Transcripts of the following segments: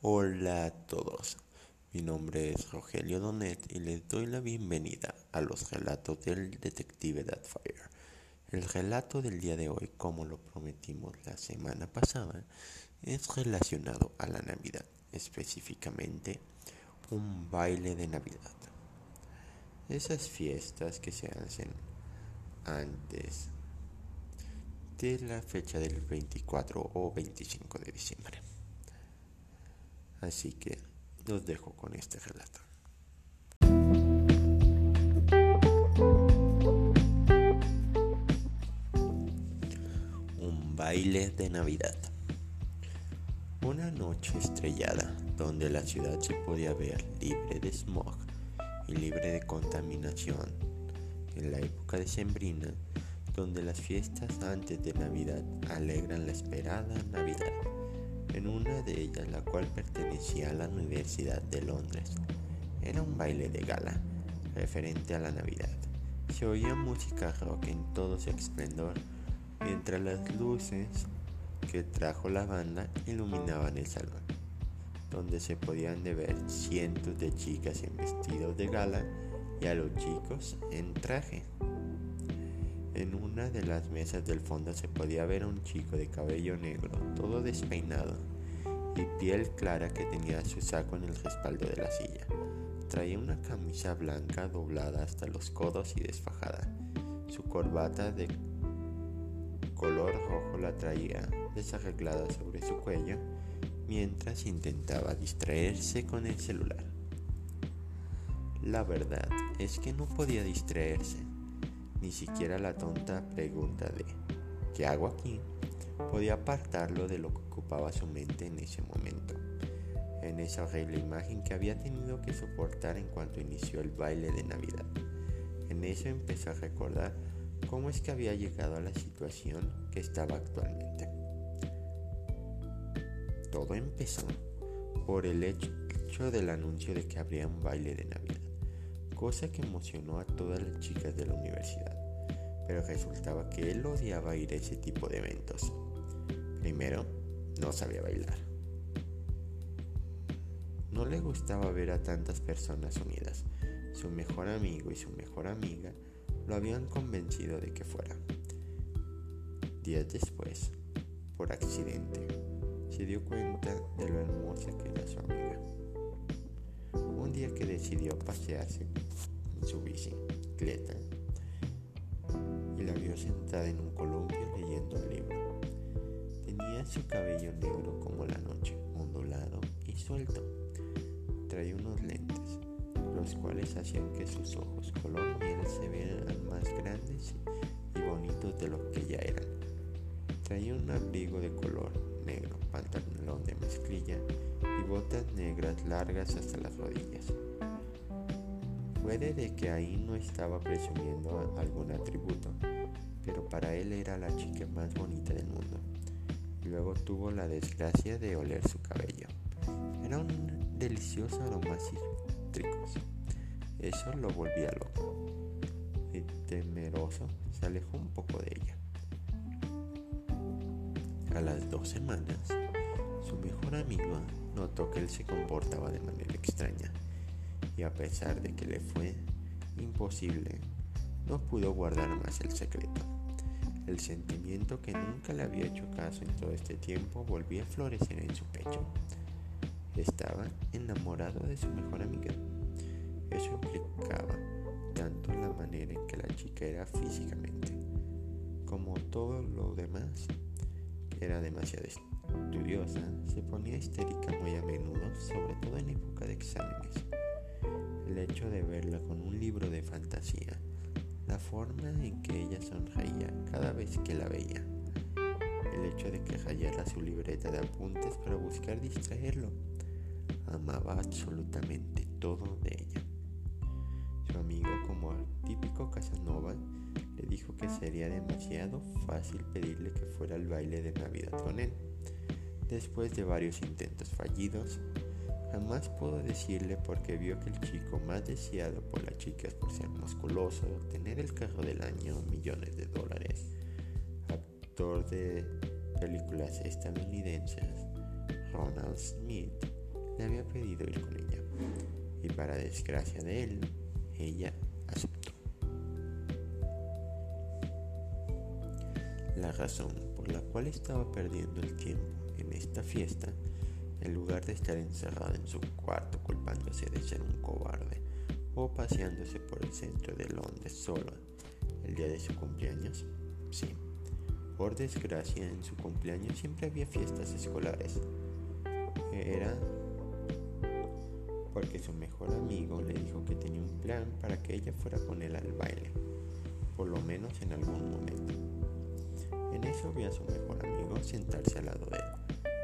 Hola a todos, mi nombre es Rogelio Donet y les doy la bienvenida a los relatos del detective Fire. El relato del día de hoy, como lo prometimos la semana pasada, es relacionado a la Navidad, específicamente un baile de Navidad. Esas fiestas que se hacen antes de la fecha del 24 o 25 de diciembre. Así que los dejo con este relato. Un baile de Navidad. Una noche estrellada donde la ciudad se podía ver libre de smog y libre de contaminación. En la época de Sembrina, donde las fiestas antes de Navidad alegran la esperada Navidad en una de ellas, la cual pertenecía a la Universidad de Londres. Era un baile de gala, referente a la Navidad. Se oía música rock en todo su esplendor, mientras las luces que trajo la banda iluminaban el salón, donde se podían ver cientos de chicas en vestidos de gala y a los chicos en traje. En una de las mesas del fondo se podía ver a un chico de cabello negro, todo despeinado, y piel clara que tenía su saco en el respaldo de la silla. Traía una camisa blanca doblada hasta los codos y desfajada. Su corbata de color rojo la traía desarreglada sobre su cuello mientras intentaba distraerse con el celular. La verdad es que no podía distraerse ni siquiera la tonta pregunta de ¿qué hago aquí? Podía apartarlo de lo que ocupaba su mente en ese momento, en esa horrible imagen que había tenido que soportar en cuanto inició el baile de Navidad. En eso empezó a recordar cómo es que había llegado a la situación que estaba actualmente. Todo empezó por el hecho del anuncio de que habría un baile de Navidad cosa que emocionó a todas las chicas de la universidad, pero resultaba que él odiaba ir a ese tipo de eventos. Primero, no sabía bailar. No le gustaba ver a tantas personas unidas. Su mejor amigo y su mejor amiga lo habían convencido de que fuera. Días después, por accidente, se dio cuenta de lo hermosa que era su amiga un día que decidió pasearse en su bicicleta y la vio sentada en un columpio leyendo un libro. Tenía su cabello negro como la noche, ondulado y suelto. Traía unos lentes, los cuales hacían que sus ojos color miel se vieran más grandes y bonitos de lo que ya eran. Traía un abrigo de color negro, pantalón de mezclilla y botas negras largas hasta las rodillas. Puede de que ahí no estaba presumiendo algún atributo, pero para él era la chica más bonita del mundo. Luego tuvo la desgracia de oler su cabello. Era un delicioso aroma cítricos. Eso lo volvía loco. Y temeroso se alejó un poco de ella. A las dos semanas, su mejor amigo notó que él se comportaba de manera extraña y a pesar de que le fue imposible, no pudo guardar más el secreto. El sentimiento que nunca le había hecho caso en todo este tiempo volvía a florecer en su pecho. Estaba enamorado de su mejor amiga. Eso implicaba tanto la manera en que la chica era físicamente, como todo lo demás. Era demasiado estudiosa, se ponía histérica muy a menudo, sobre todo en época de exámenes. El hecho de verla con un libro de fantasía, la forma en que ella sonreía cada vez que la veía, el hecho de que rayara su libreta de apuntes para buscar distraerlo, amaba absolutamente todo de ella. Su amigo, como el típico Casanova, le dijo que sería demasiado fácil pedirle que fuera al baile de Navidad con él. Después de varios intentos fallidos, jamás pudo decirle porque vio que el chico más deseado por las chicas por ser musculoso, tener el carro del año, millones de dólares, actor de películas estadounidenses, Ronald Smith, le había pedido ir con ella. Y para desgracia de él, ella aceptó. La razón por la cual estaba perdiendo el tiempo en esta fiesta, en lugar de estar encerrada en su cuarto culpándose de ser un cobarde o paseándose por el centro de Londres sola el día de su cumpleaños, sí. Por desgracia, en su cumpleaños siempre había fiestas escolares. Era porque su mejor amigo le dijo que tenía un plan para que ella fuera con él al baile, por lo menos en algún momento. En eso vio a su mejor amigo sentarse al lado de él,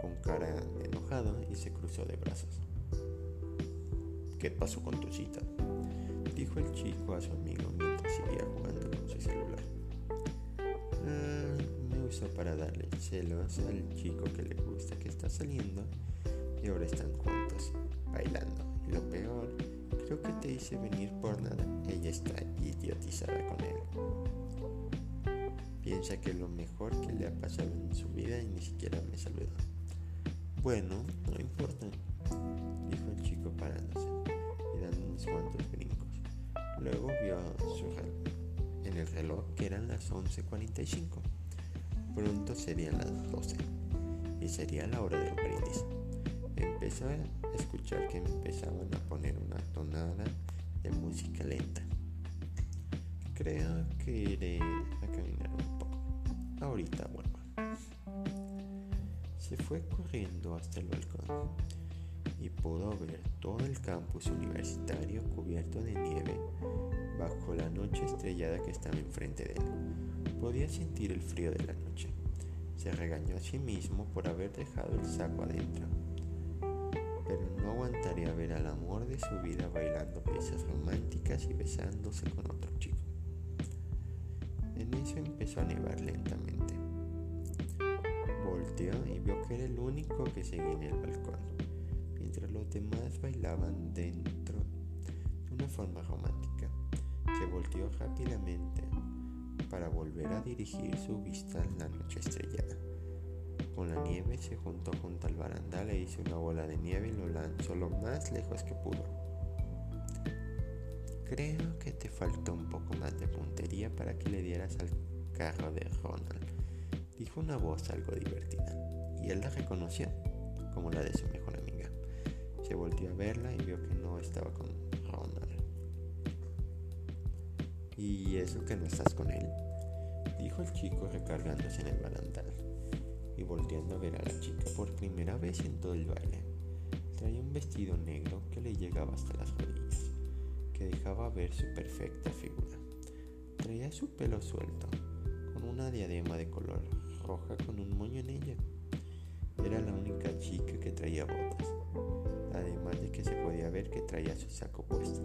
con cara de enojado y se cruzó de brazos. ¿Qué pasó con tu cita? Dijo el chico a su amigo mientras seguía jugando con su celular. Ah, me usó para darle celos al chico que le gusta que está saliendo y ahora están juntos, bailando. Y lo peor, creo que te hice venir por nada. Ella está idiotizada con él. Piensa que es lo mejor que le ha pasado en su vida y ni siquiera me saludó. Bueno, no importa, dijo el chico parándose y dando unos cuantos brincos. Luego vio su reloj, en el reloj que eran las 11.45. Pronto serían las 12 y sería la hora del brindis. Empezó a escuchar que empezaban a poner una tonada de música lenta. Creo que iré a caminar un poco. Ahorita vuelvo. Se fue corriendo hasta el balcón y pudo ver todo el campus universitario cubierto de nieve bajo la noche estrellada que estaba enfrente de él. Podía sentir el frío de la noche. Se regañó a sí mismo por haber dejado el saco adentro. Pero no aguantaría ver al amor de su vida bailando piezas románticas y besándose con otro chico. En eso empezó a nevar lentamente. Y vio que era el único que seguía en el balcón, mientras los demás bailaban dentro de una forma romántica. Se volteó rápidamente para volver a dirigir su vista a la noche estrellada. Con la nieve se juntó junto al barandal e hizo una bola de nieve y lo lanzó lo más lejos que pudo. Creo que te faltó un poco más de puntería para que le dieras al carro de Ronald, dijo una voz algo divertida, y él la reconoció como la de su mejor amiga. Se volvió a verla y vio que no estaba con Ronald. ¿Y eso que no estás con él? dijo el chico recargándose en el barandal y volteando a ver a la chica por primera vez en todo el baile. Traía un vestido negro que le llegaba hasta las rodillas, que dejaba ver su perfecta figura. Traía su pelo suelto, con una diadema de color con un moño en ella. Era la única chica que traía botas, además de que se podía ver que traía su saco puesto.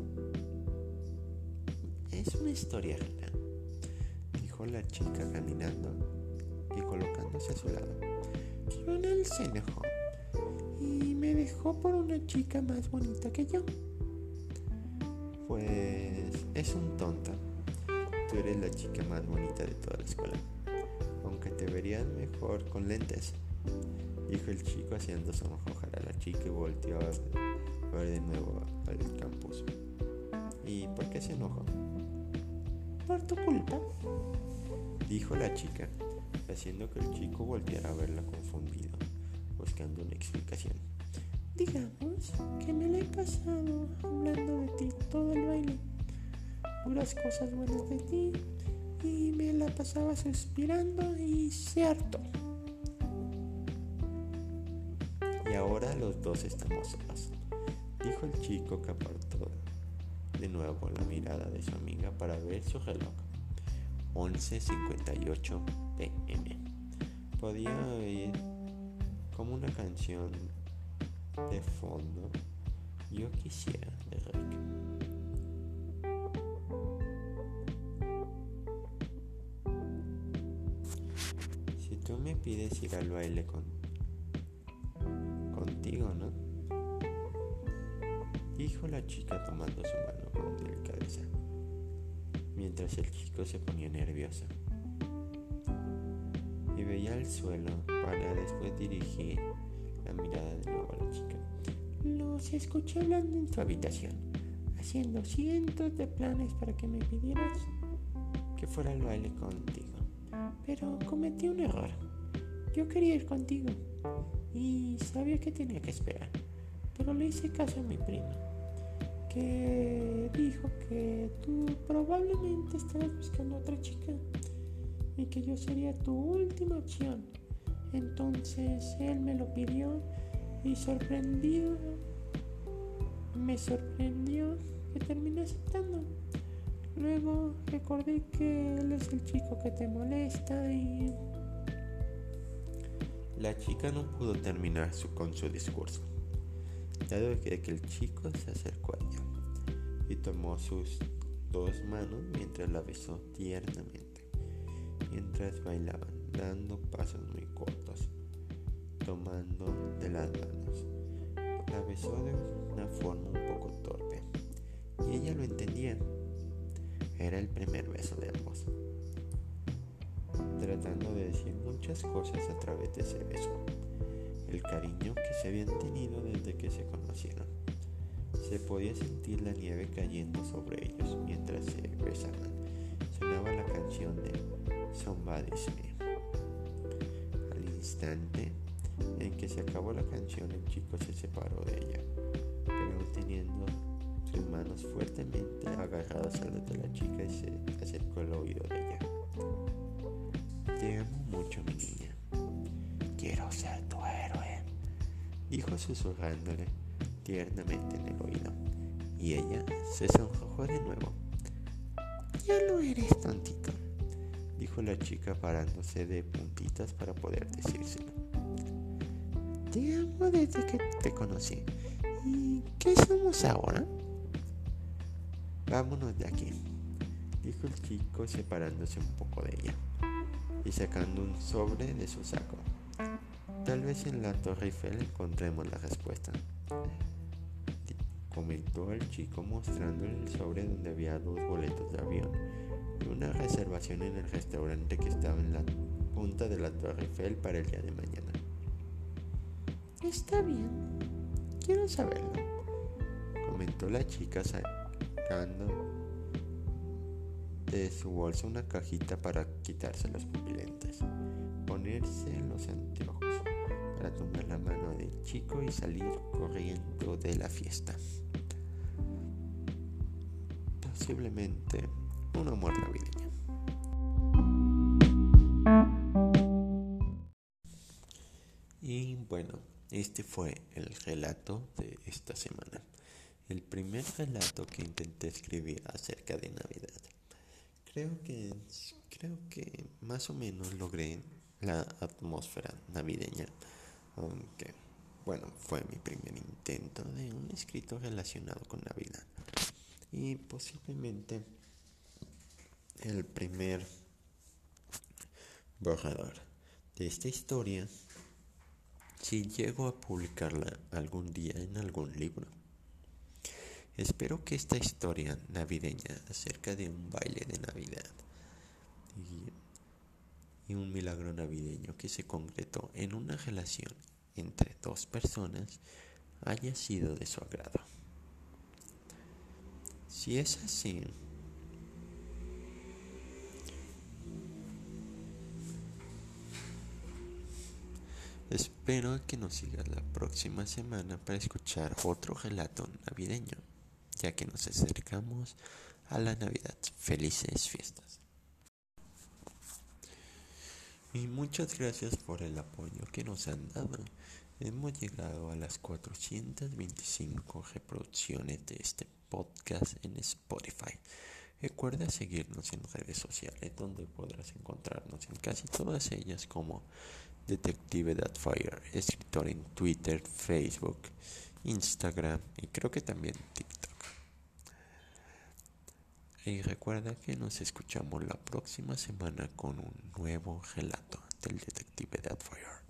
Es una historia rara, dijo la chica caminando y colocándose a su lado. Y me dejó por una chica más bonita que yo. Pues es un tonto. Tú eres la chica más bonita de toda la escuela, te verías mejor con lentes, dijo el chico haciendo sonrojar a la chica y volteó a ver de nuevo al campus. ¿Y por qué se enojó? Por tu culpa, dijo la chica, haciendo que el chico volteara a verla confundido, buscando una explicación. Digamos que me la he pasado hablando de ti todo el baile, puras cosas buenas de ti, y me la pasaba suspirando y cierto. Y ahora los dos estamos solos, dijo el chico que apartó de nuevo la mirada de su amiga para ver su reloj. 11.58 pm. Podía oír como una canción de fondo. Yo quisiera de Rick. Tú me pides ir al baile con contigo, ¿no? Dijo la chica tomando su mano con delicadeza, mientras el chico se ponía nervioso y veía el suelo para después dirigir la mirada de nuevo a la chica. se escuché hablando en tu habitación, haciendo cientos de planes para que me pidieras que fuera al baile contigo. Pero cometí un error. Yo quería ir contigo y sabía que tenía que esperar, pero le hice caso a mi prima, que dijo que tú probablemente estabas buscando a otra chica y que yo sería tu última opción. Entonces él me lo pidió y sorprendido, me sorprendió que terminé aceptando. Luego recordé que él es el chico que te molesta y... La chica no pudo terminar con su discurso, dado que el chico se acercó a ella y tomó sus dos manos mientras la besó tiernamente, mientras bailaban, dando pasos muy cortos, tomando de las manos. La besó de una forma Era el primer beso de ambos, tratando de decir muchas cosas a través de ese beso, el cariño que se habían tenido desde que se conocieron. Se podía sentir la nieve cayendo sobre ellos mientras se besaban. Sonaba la canción de Somebody's Me. Al instante en que se acabó la canción, el chico se separó de ella, pero teniendo sus manos fuertemente agarradas a las de la chica y se acercó al oído de ella. Te amo mucho, mi niña. Quiero ser tu héroe, dijo susurrándole tiernamente en el oído. Y ella se sonrojó de nuevo. Ya lo eres, tontito, dijo la chica parándose de puntitas para poder decírselo. Te amo desde que te conocí. ¿Y qué somos ahora? Vámonos de aquí, dijo el chico separándose un poco de ella y sacando un sobre de su saco. Tal vez en la Torre Eiffel encontremos la respuesta. Comentó el chico mostrándole el sobre donde había dos boletos de avión y una reservación en el restaurante que estaba en la punta de la Torre Eiffel para el día de mañana. Está bien, quiero saberlo, comentó la chica sacando de su bolsa una cajita para quitarse los pupilentes, ponerse los anteojos, para tomar la mano del chico y salir corriendo de la fiesta. Posiblemente un amor navideño. Y bueno, este fue el relato de esta semana. El primer relato que intenté escribir acerca de Navidad. Creo que creo que más o menos logré la atmósfera navideña, aunque bueno, fue mi primer intento de un escrito relacionado con Navidad. Y posiblemente el primer borrador de esta historia si llego a publicarla algún día en algún libro. Espero que esta historia navideña acerca de un baile de Navidad y, un milagro navideño que se concretó en una relación entre dos personas haya sido de su agrado. Si es así, Espero que nos sigas la próxima semana para escuchar otro relato navideño, ya que nos acercamos a la Navidad. Felices fiestas. Y muchas gracias por el apoyo que nos han dado. Hemos llegado a las 425 reproducciones de este podcast en Spotify. Recuerda seguirnos en redes sociales donde podrás encontrarnos en casi todas ellas como Detective Fire, escritor en Twitter, Facebook, Instagram y creo que también TikTok. Y recuerda que nos escuchamos la próxima semana con un nuevo relato del Detective Fire.